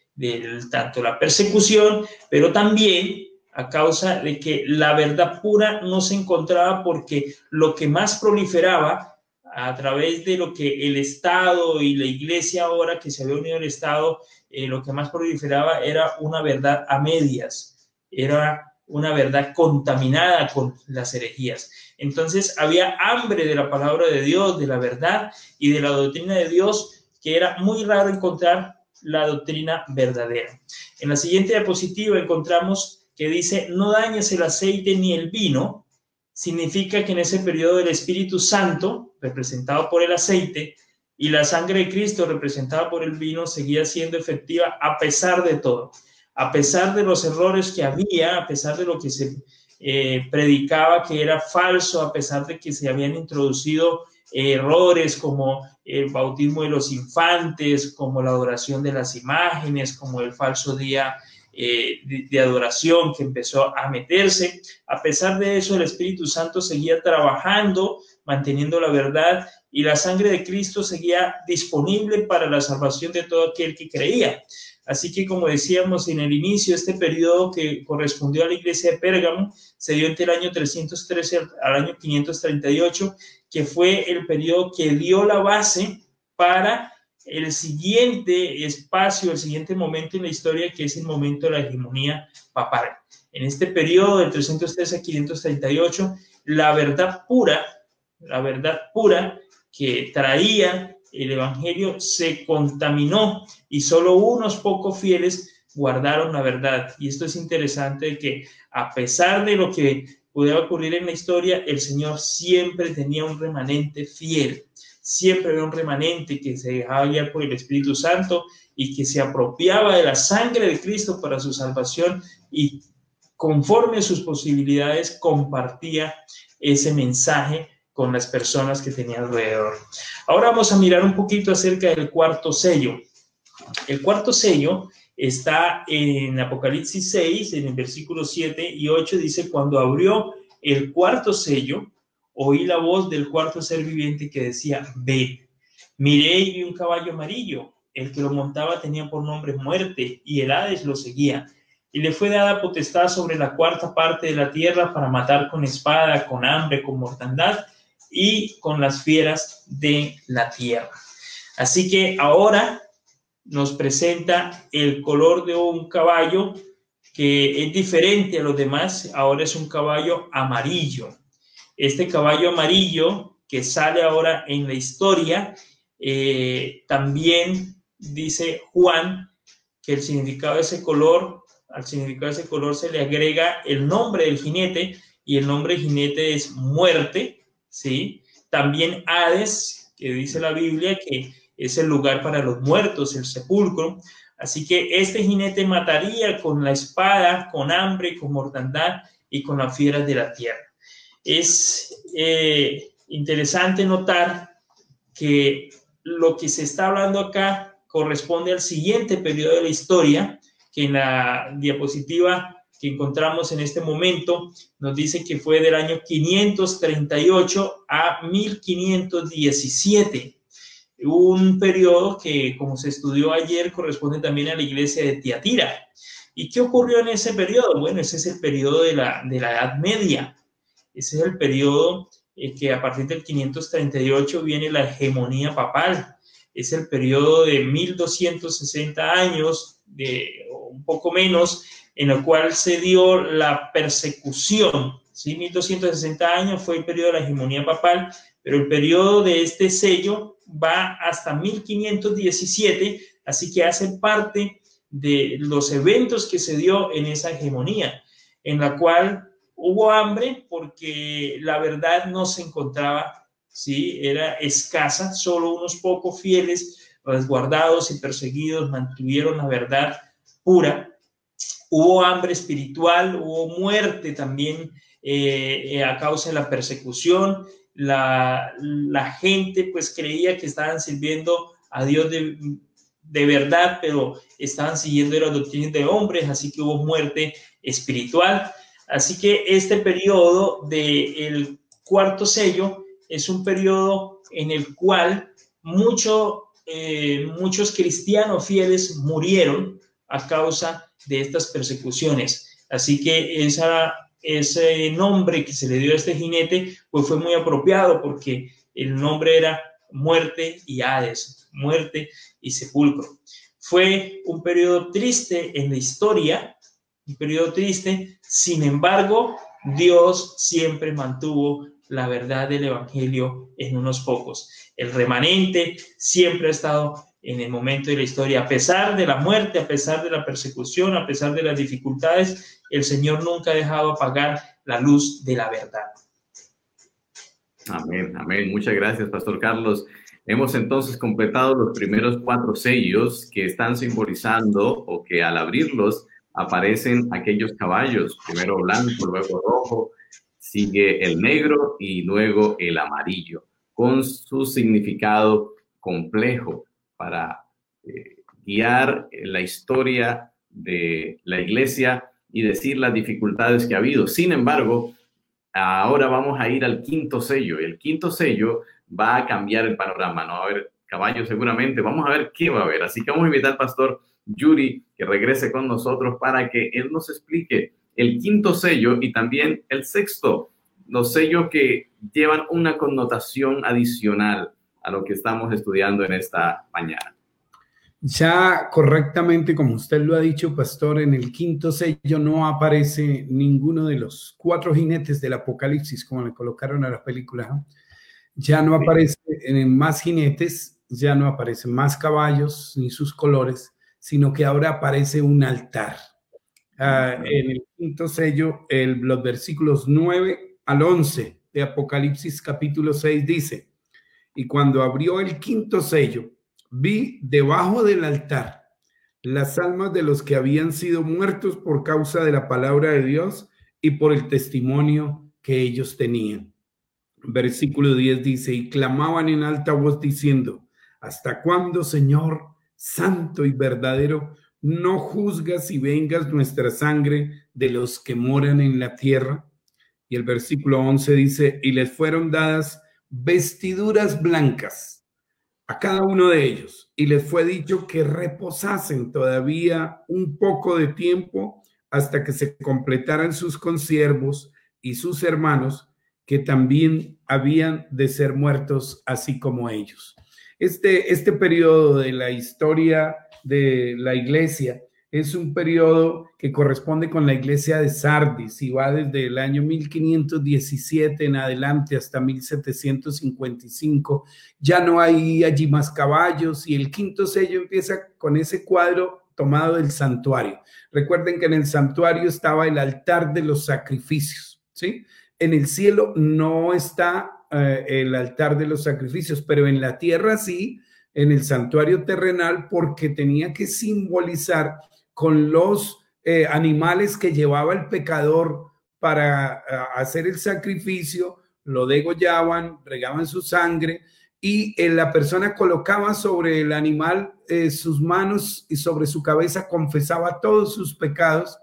tanto la persecución, pero también a causa de que la verdad pura no se encontraba porque lo que más proliferaba a través de lo que el Estado y la iglesia ahora que se había unido al Estado, eh, lo que más proliferaba era una verdad a medias, era una verdad contaminada con las herejías. Entonces había hambre de la palabra de Dios, de la verdad y de la doctrina de Dios que era muy raro encontrar la doctrina verdadera. En la siguiente diapositiva encontramos que dice, no dañes el aceite ni el vino, significa que en ese periodo el Espíritu Santo, representado por el aceite, y la sangre de Cristo, representada por el vino, seguía siendo efectiva a pesar de todo, a pesar de los errores que había, a pesar de lo que se eh, predicaba que era falso, a pesar de que se habían introducido errores como el bautismo de los infantes, como la adoración de las imágenes, como el falso día eh, de, adoración que empezó a meterse. A pesar de eso, el Espíritu Santo seguía trabajando, manteniendo la verdad y la sangre de Cristo seguía disponible para la salvación de todo aquel que creía. Así que, como decíamos en el inicio, este periodo que correspondió a la iglesia de Pérgamo se dio entre el año 313 al año 538 que fue el periodo que dio la base para el siguiente espacio, el siguiente momento en la historia, que es el momento de la hegemonía papal. En este periodo del 313 a 538, la verdad pura, la verdad pura que traía el Evangelio se contaminó y solo unos pocos fieles guardaron la verdad. Y esto es interesante que a pesar de lo que pudiera ocurrir en la historia, el Señor siempre tenía un remanente fiel, siempre había un remanente que se dejaba guiar por el Espíritu Santo y que se apropiaba de la sangre de Cristo para su salvación y conforme a sus posibilidades compartía ese mensaje con las personas que tenía alrededor. Ahora vamos a mirar un poquito acerca del cuarto sello. El cuarto sello está en Apocalipsis 6, en el versículo 7 y 8, dice, cuando abrió el cuarto sello, oí la voz del cuarto ser viviente que decía, ve, miré y vi un caballo amarillo, el que lo montaba tenía por nombre muerte y el Hades lo seguía. y le fue dada potestad sobre la cuarta parte de la tierra para matar con espada, con hambre, con mortandad y con las fieras de la tierra. Así que ahora nos presenta el color de un caballo que es diferente a los demás, ahora es un caballo amarillo. Este caballo amarillo que sale ahora en la historia, eh, también dice Juan que el significado de ese color, al significado de ese color se le agrega el nombre del jinete y el nombre del jinete es muerte, ¿sí? También Hades, que dice la Biblia que es el lugar para los muertos, el sepulcro. Así que este jinete mataría con la espada, con hambre, con mortandad y con las fieras de la tierra. Es eh, interesante notar que lo que se está hablando acá corresponde al siguiente periodo de la historia, que en la diapositiva que encontramos en este momento nos dice que fue del año 538 a 1517 un periodo que, como se estudió ayer, corresponde también a la iglesia de Tiatira. ¿Y qué ocurrió en ese periodo? Bueno, ese es el periodo de la, de la Edad Media. Ese es el periodo eh, que a partir del 538 viene la hegemonía papal. Es el periodo de 1260 años, de, un poco menos, en el cual se dio la persecución. ¿sí? 1260 años fue el periodo de la hegemonía papal, pero el periodo de este sello va hasta 1517, así que hace parte de los eventos que se dio en esa hegemonía, en la cual hubo hambre porque la verdad no se encontraba, ¿sí? Era escasa, solo unos pocos fieles, resguardados y perseguidos mantuvieron la verdad pura. Hubo hambre espiritual, hubo muerte también eh, a causa de la persecución, la, gente pues creía que estaban sirviendo a Dios de, verdad, pero estaban siguiendo las doctrinas de hombres, así que hubo muerte espiritual. Así que este periodo del cuarto sello es un periodo en el cual mucho, eh, muchos cristianos fieles murieron a causa de estas persecuciones. Así que ese nombre que se le dio a este jinete, pues fue muy apropiado porque el nombre era muerte y Hades, muerte y sepulcro. Fue un periodo triste en la historia, un periodo triste, sin embargo, Dios siempre mantuvo la verdad del Evangelio en unos pocos. El remanente siempre ha estado en el momento de la historia. A pesar de la muerte, a pesar de la persecución, a pesar de las dificultades, el Señor nunca ha dejado apagar la luz de la verdad. Amén, amén. Muchas gracias, Pastor Carlos. Hemos entonces completado los primeros cuatro sellos que están simbolizando o que al abrirlos aparecen aquellos caballos, primero blanco, luego rojo, sigue el negro y luego el amarillo, con su significado complejo para eh, guiar la historia de la iglesia y decir las dificultades que ha habido. Sin embargo, ahora vamos a ir al quinto sello. El quinto sello va a cambiar el panorama. No va a haber caballos seguramente. Vamos a ver qué va a haber. Así que vamos a invitar al pastor Yuri que regrese con nosotros para que él nos explique el quinto sello y también el sexto. Los sellos que llevan una connotación adicional a lo que estamos estudiando en esta mañana. Ya correctamente, como usted lo ha dicho, pastor, en el quinto sello no aparece ninguno de los cuatro jinetes del Apocalipsis, como le colocaron a la película. Ya no aparece en más jinetes, ya no aparecen más caballos ni sus colores, sino que ahora aparece un altar. Ah, en el quinto sello, el, los versículos 9 al 11 de Apocalipsis capítulo 6 dice, y cuando abrió el quinto sello, vi debajo del altar las almas de los que habían sido muertos por causa de la palabra de Dios y por el testimonio que ellos tenían. Versículo 10 dice, y clamaban en alta voz diciendo, ¿hasta cuándo, Señor, santo y verdadero, no juzgas y vengas nuestra sangre de los que moran en la tierra? Y el versículo 11 dice, y les fueron dadas vestiduras blancas a cada uno de ellos y les fue dicho que reposasen todavía un poco de tiempo hasta que se completaran sus consiervos y sus hermanos, que también habían de ser muertos así como ellos. Este, este periodo de la historia de la iglesia es un periodo que corresponde con la iglesia de Sardis y va desde el año 1517 en adelante hasta 1755. Ya no hay allí más caballos y el quinto sello empieza con ese cuadro tomado del santuario. Recuerden que en el santuario estaba el altar de los sacrificios, ¿sí? En el cielo no está eh, el altar de los sacrificios, pero en la tierra sí, en el santuario terrenal, porque tenía que simbolizar con los eh, animales que llevaba el pecador para eh, hacer el sacrificio, lo degollaban, regaban su sangre y eh, la persona colocaba sobre el animal sus manos y sobre su cabeza confesaba todos sus pecados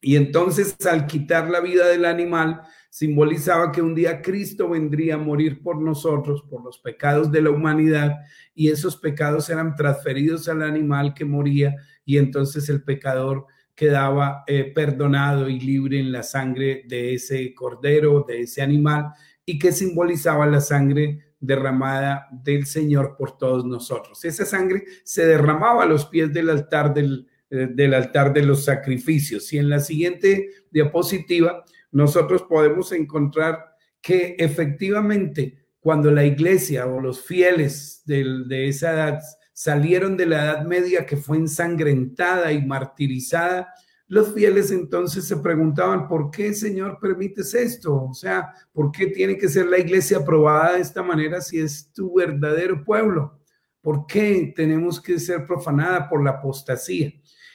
y entonces al quitar la vida del animal simbolizaba que un día Cristo vendría a morir por nosotros, por los pecados de la humanidad y esos pecados eran transferidos al animal que moría y entonces el pecador quedaba eh, perdonado y libre en la sangre de ese cordero, de ese animal, y que simbolizaba la sangre derramada del Señor por todos nosotros. Esa sangre se derramaba a los pies del altar del, eh, del altar de los sacrificios. Y en la siguiente diapositiva nosotros podemos encontrar que efectivamente cuando la iglesia o los fieles de, esa edad salieron de la Edad Media que fue ensangrentada y martirizada, los fieles entonces se preguntaban, ¿por qué, Señor, permites esto? O sea, ¿por qué tiene que ser la iglesia aprobada de esta manera si es tu verdadero pueblo? ¿Por qué tenemos que ser profanada por la apostasía?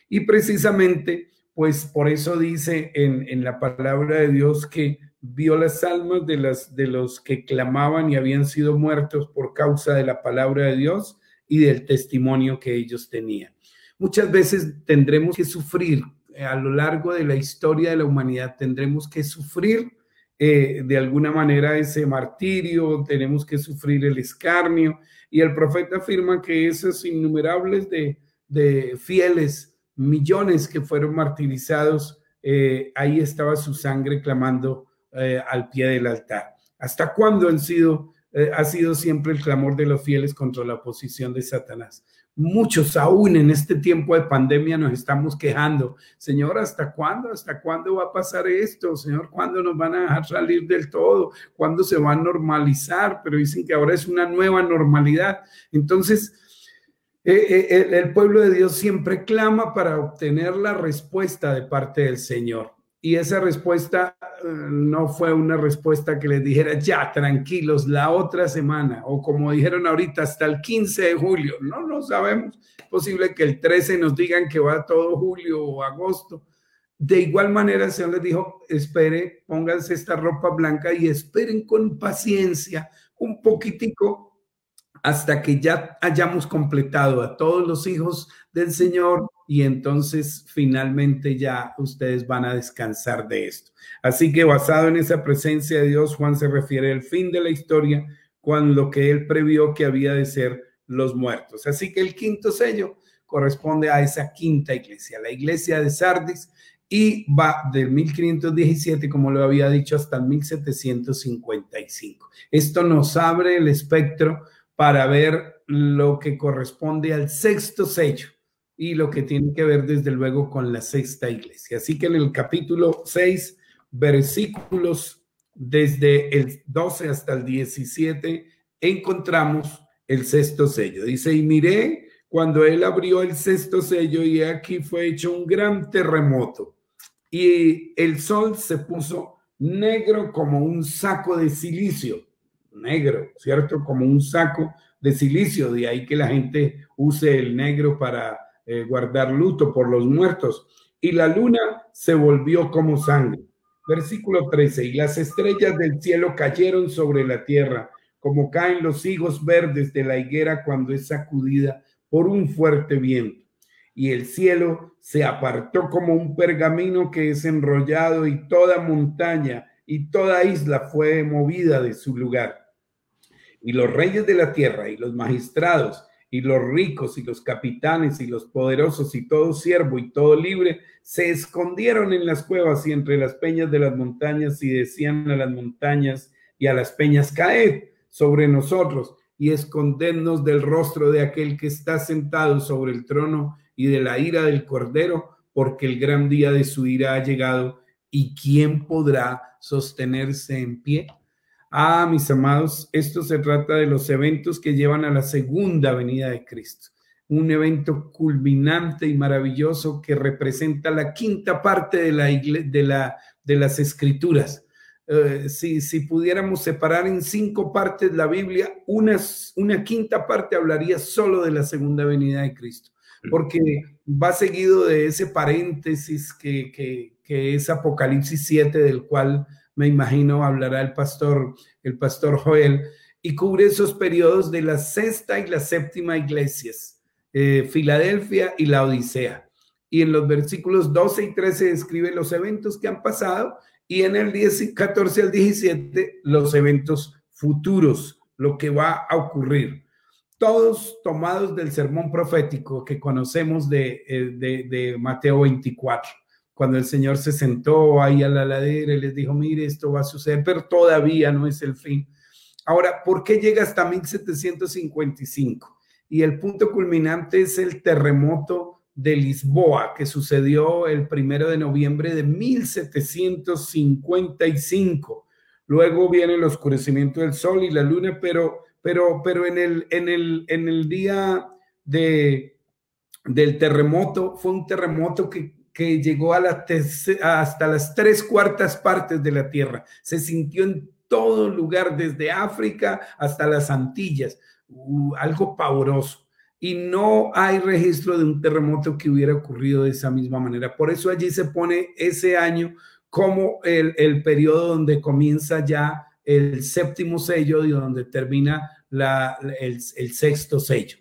Y precisamente, pues por eso dice en, en la palabra de Dios que vio las almas de, las, de los que clamaban y habían sido muertos por causa de la palabra de Dios y del testimonio que ellos tenían. Muchas veces tendremos que sufrir eh, a lo largo de la historia de la humanidad, tendremos que sufrir eh, de alguna manera ese martirio, tenemos que sufrir el escarnio y el profeta afirma que esos innumerables de, de fieles, millones que fueron martirizados, eh, ahí estaba su sangre clamando al pie del altar. ¿Hasta cuándo han sido eh, ha sido siempre el clamor de los fieles contra la oposición de Satanás. Muchos aún en este tiempo de pandemia nos estamos quejando. Señor, ¿hasta cuándo? ¿Hasta cuándo va a pasar esto? Señor, ¿cuándo nos van a dejar salir del todo? ¿Cuándo se va a normalizar? Pero dicen que ahora es una nueva normalidad. Entonces, eh, eh, el pueblo de Dios siempre clama para obtener la respuesta de parte del Señor. Y esa respuesta eh, no fue una respuesta que les dijera, ya, tranquilos, la otra semana, o como dijeron ahorita, hasta el 15 de julio. No, no sabemos. Posible que el 13 nos digan que va todo julio o agosto. De igual manera, el Señor les dijo, espere, pónganse esta ropa blanca y esperen con paciencia un poquitico hasta que ya hayamos completado a todos los hijos del Señor y entonces finalmente ya ustedes van a descansar de esto. Así que basado en esa presencia de Dios, Juan se refiere al fin de la historia cuando lo que él previó que había de ser los muertos. Así que el quinto sello corresponde a esa quinta iglesia, la iglesia de Sardis, y va del 1517, como lo había dicho, hasta el 1755. Esto nos abre el espectro para ver lo que corresponde al sexto sello y lo que tiene que ver desde luego con la sexta iglesia. Así que en el capítulo 6, versículos desde el 12 hasta el 17, encontramos el sexto sello. Dice, y miré cuando él abrió el sexto sello y aquí fue hecho un gran terremoto y el sol se puso negro como un saco de silicio, negro, ¿cierto? Como un saco de silicio, de ahí que la gente use el negro para eh, guardar luto por los muertos. Y la luna se volvió como sangre. Versículo 13. Y las estrellas del cielo cayeron sobre la tierra, como caen los higos verdes de la higuera cuando es sacudida por un fuerte viento. Y el cielo se apartó como un pergamino que es enrollado y toda montaña y toda isla fue movida de su lugar. Y los reyes de la tierra y los magistrados y los ricos y los capitanes y los poderosos y todo siervo y todo libre se escondieron en las cuevas y entre las peñas de las montañas y decían a las montañas y a las peñas, caed sobre nosotros y escondernos del rostro de aquel que está sentado sobre el trono y de la ira del cordero, porque el gran día de su ira ha llegado y quién podrá sostenerse en pie. Ah, mis amados, esto se trata de los eventos que llevan a la segunda venida de Cristo. Un evento culminante y maravilloso que representa la quinta parte de, la de, la, de las escrituras. Eh, si, si, pudiéramos separar en cinco partes la Biblia, una, una quinta parte hablaría solo de la segunda venida de Cristo, porque va seguido de ese paréntesis que, que, que es Apocalipsis 7, del cual me imagino hablará el pastor, el pastor Joel, y cubre esos periodos de la sexta y la séptima iglesias, eh, Filadelfia y la Odisea. Y en los versículos 12 y 13 describe los eventos que han pasado y en el 10, 14 al 17 los eventos futuros, lo que va a ocurrir. Todos tomados del sermón profético que conocemos de, eh, Mateo 24 cuando el Señor se sentó ahí a la ladera y les dijo, mire, esto va a suceder, pero todavía no es el fin. Ahora, ¿por qué llega hasta 1755? Y el punto culminante es el terremoto de Lisboa, que sucedió el primero de noviembre de 1755. Luego viene el oscurecimiento del sol y la luna, pero, pero, pero en el, en el, en el día de, del terremoto, fue un terremoto que que llegó hasta las tres cuartas partes de la Tierra. Se sintió en todo lugar, desde África hasta las Antillas, uh, algo pavoroso. Y no hay registro de un terremoto que hubiera ocurrido de esa misma manera. Por eso allí se pone ese año como el, el periodo donde comienza ya el séptimo sello y donde termina la, el, el sexto sello.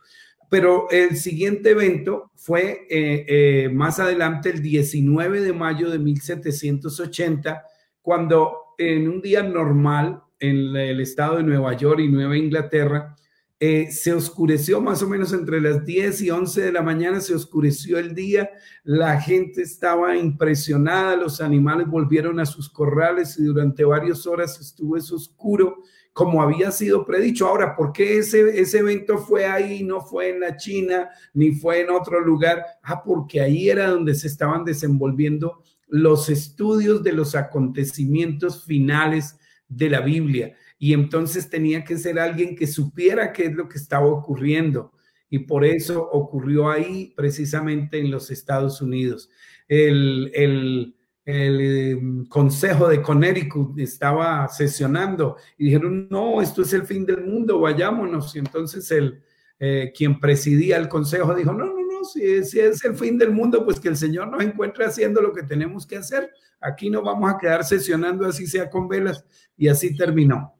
Pero el siguiente evento fue eh, eh, más adelante, el 19 de mayo de 1780, cuando en un día normal en el estado de Nueva York y Nueva Inglaterra, eh, se oscureció más o menos entre las 10 y 11 de la mañana, se oscureció el día, la gente estaba impresionada, los animales volvieron a sus corrales y durante varias horas estuvo eso oscuro como había sido predicho. Ahora, ¿por qué ese, ese evento fue ahí, no fue en la China, ni fue en otro lugar? Ah, porque ahí era donde se estaban desenvolviendo los estudios de los acontecimientos finales de la Biblia. Y entonces tenía que ser alguien que supiera qué es lo que estaba ocurriendo. Y por eso ocurrió ahí, precisamente en los Estados Unidos. El, el, el em, Consejo de Connecticut estaba sesionando y dijeron, no, esto es el fin del mundo, vayámonos. Y entonces el, eh, quien presidía el Consejo dijo, no, no, no, si, si, es el fin del mundo, pues que el Señor nos encuentre haciendo lo que tenemos que hacer. Aquí no vamos a quedar sesionando así sea con velas. Y así terminó.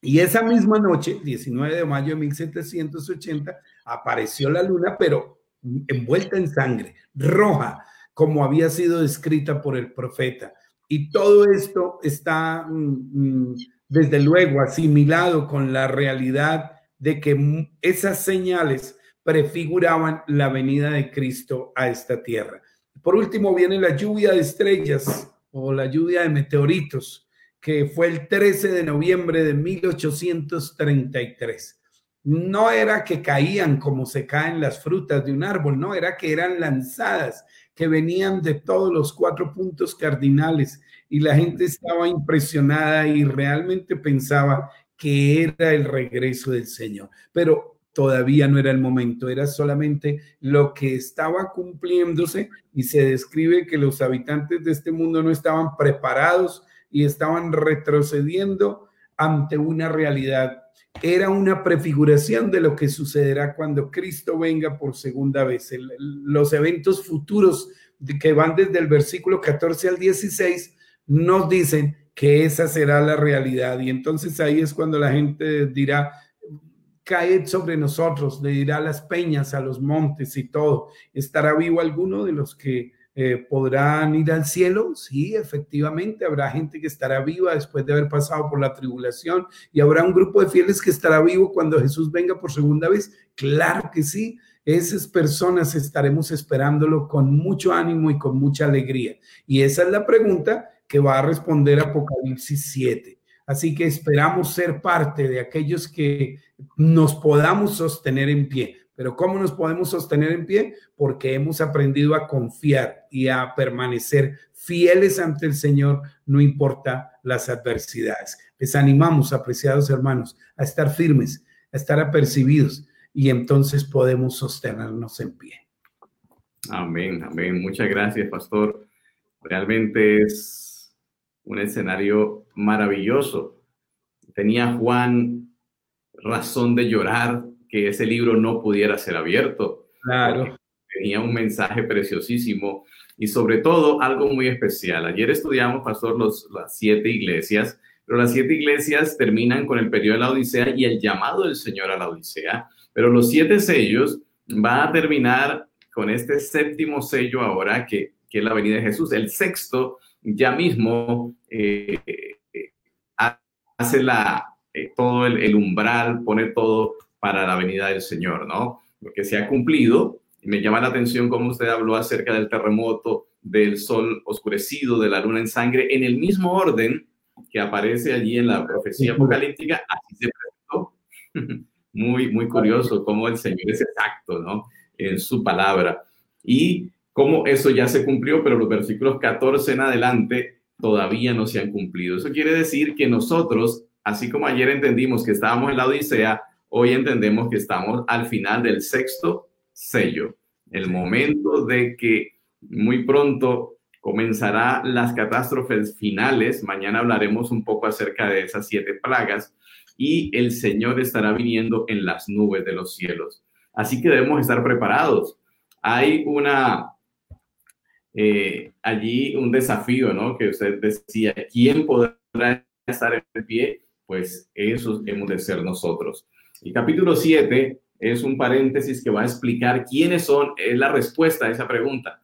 Y esa misma noche, 19 de mayo de 1780, apareció la luna, pero envuelta en sangre, roja, como había sido descrita por el profeta. Y todo esto está, mm, mm, desde luego, asimilado con la realidad de que esas señales prefiguraban la venida de Cristo a esta tierra. Por último, viene la lluvia de estrellas o la lluvia de meteoritos, que fue el 13 de noviembre de 1833. No era que caían como se caen las frutas de un árbol, no, era que eran lanzadas que venían de todos los cuatro puntos cardinales y la gente estaba impresionada y realmente pensaba que era el regreso del Señor. Pero todavía no era el momento, era solamente lo que estaba cumpliéndose y se describe que los habitantes de este mundo no estaban preparados y estaban retrocediendo ante una realidad era una prefiguración de lo que sucederá cuando Cristo venga por segunda vez. los eventos futuros que van desde el versículo 14 al 16 nos dicen que esa será la realidad. Y entonces ahí es cuando la gente dirá, caed sobre nosotros, le dirá a las peñas, a los montes y todo. ¿Estará vivo alguno de los que eh, ¿podrán ir al cielo? Sí, efectivamente, habrá gente que estará viva después de haber pasado por la tribulación y habrá un grupo de fieles que estará vivo cuando Jesús venga por segunda vez. Claro que sí, esas personas estaremos esperándolo con mucho ánimo y con mucha alegría. Y esa es la pregunta que va a responder Apocalipsis 7. Así que esperamos ser parte de aquellos que nos podamos sostener en pie. Pero ¿cómo nos podemos sostener en pie? Porque hemos aprendido a confiar y a permanecer fieles ante el Señor, no importa las adversidades. Les animamos, apreciados hermanos, a estar firmes, a estar apercibidos y entonces podemos sostenernos en pie. Amén, amén. Muchas gracias, pastor. Realmente es un escenario maravilloso. Tenía Juan razón de llorar que ese libro no pudiera ser abierto. Claro. Tenía un mensaje preciosísimo y sobre todo algo muy especial. Ayer estudiamos, pastor, los, las siete iglesias, pero las siete iglesias terminan con el periodo de la Odisea y el llamado del Señor a la Odisea, pero los siete sellos va a terminar con este séptimo sello ahora, que, que es la venida de Jesús. El sexto ya mismo eh, eh, hace la, eh, todo el, el umbral, pone todo para la venida del Señor, ¿no? Lo que se ha cumplido. Y me llama la atención cómo usted habló acerca del terremoto, del sol oscurecido, de la luna en sangre, en el mismo orden que aparece allí en la profecía apocalíptica, así se presentó. Muy, muy curioso cómo el Señor es exacto, ¿no? En su palabra. Y cómo eso ya se cumplió, pero los versículos 14 en adelante todavía no se han cumplido. Eso quiere decir que nosotros, así como ayer entendimos que estábamos en la Odisea, hoy entendemos que estamos al final del sexto sello, el momento de que muy pronto comenzará las catástrofes finales. Mañana hablaremos un poco acerca de esas siete plagas y el Señor estará viniendo en las nubes de los cielos. Así que debemos estar preparados. Hay una, eh, allí un desafío, ¿no? Que usted decía, ¿quién podrá estar en pie? Pues eso hemos de ser nosotros. El capítulo 7 es un paréntesis que va a explicar quiénes son, es la respuesta a esa pregunta.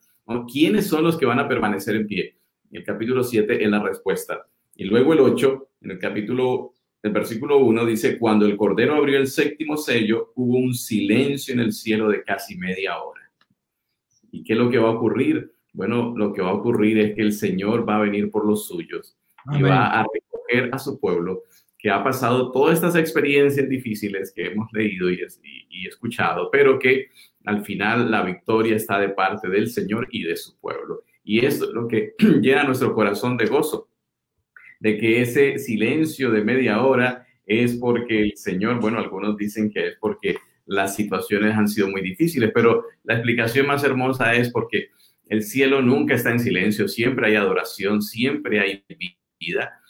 ¿Quiénes son los que van a permanecer en pie? El capítulo 7 es la respuesta. Y luego el 8, en el capítulo, el versículo 1 dice, cuando el Cordero abrió el séptimo sello, hubo un silencio en el cielo de casi media hora. ¿Y qué es lo que va a ocurrir? Bueno, lo que va a ocurrir es que el Señor va a venir por los suyos y va a recoger a su pueblo que ha pasado todas estas experiencias difíciles que hemos leído y, escuchado, pero que al final la victoria está de parte del Señor y de su pueblo. Y eso es lo que llena nuestro corazón de gozo, de que ese silencio de media hora es porque el Señor, bueno, algunos dicen que es porque las situaciones han sido muy difíciles, pero la explicación más hermosa es porque el cielo nunca está en silencio, siempre hay adoración, siempre hay vida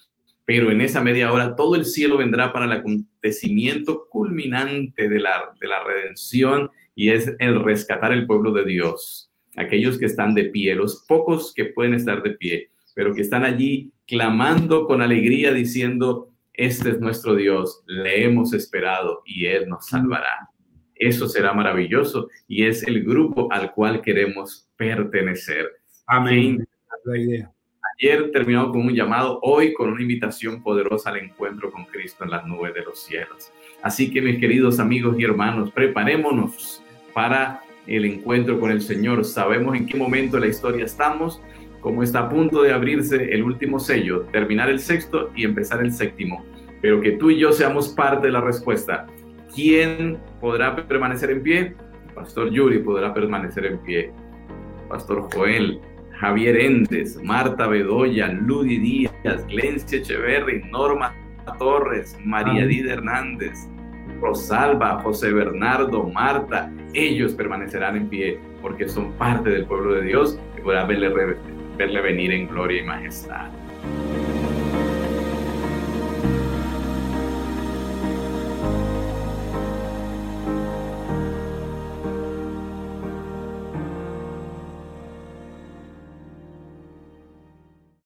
pero en esa media hora todo el cielo vendrá para el acontecimiento culminante de la, de la redención y es el rescatar el pueblo de Dios, aquellos que están de pie, los pocos que pueden estar de pie, pero que están allí clamando con alegría diciendo, este es nuestro Dios, le hemos esperado y Él nos salvará. Eso será maravilloso y es el grupo al cual queremos pertenecer. Amén. La idea. Ayer terminamos con un llamado, hoy con una invitación poderosa al encuentro con Cristo en las nubes de los cielos. Así que mis queridos amigos y hermanos, preparémonos para el encuentro con el Señor. Sabemos en qué momento de la historia estamos, cómo está a punto de abrirse el último sello, terminar el sexto y empezar el séptimo. Pero que tú y yo seamos parte de la respuesta. ¿Quién podrá permanecer en pie? Pastor Yuri podrá permanecer en pie. Pastor Joel Javier Endes, Marta Bedoya, Ludi Díaz, Glencia Echeverry, Norma Torres, María Dida Hernández, Rosalba, José Bernardo, Marta, ellos permanecerán en pie porque son parte del pueblo de Dios y podrá verle, verle venir en gloria y majestad.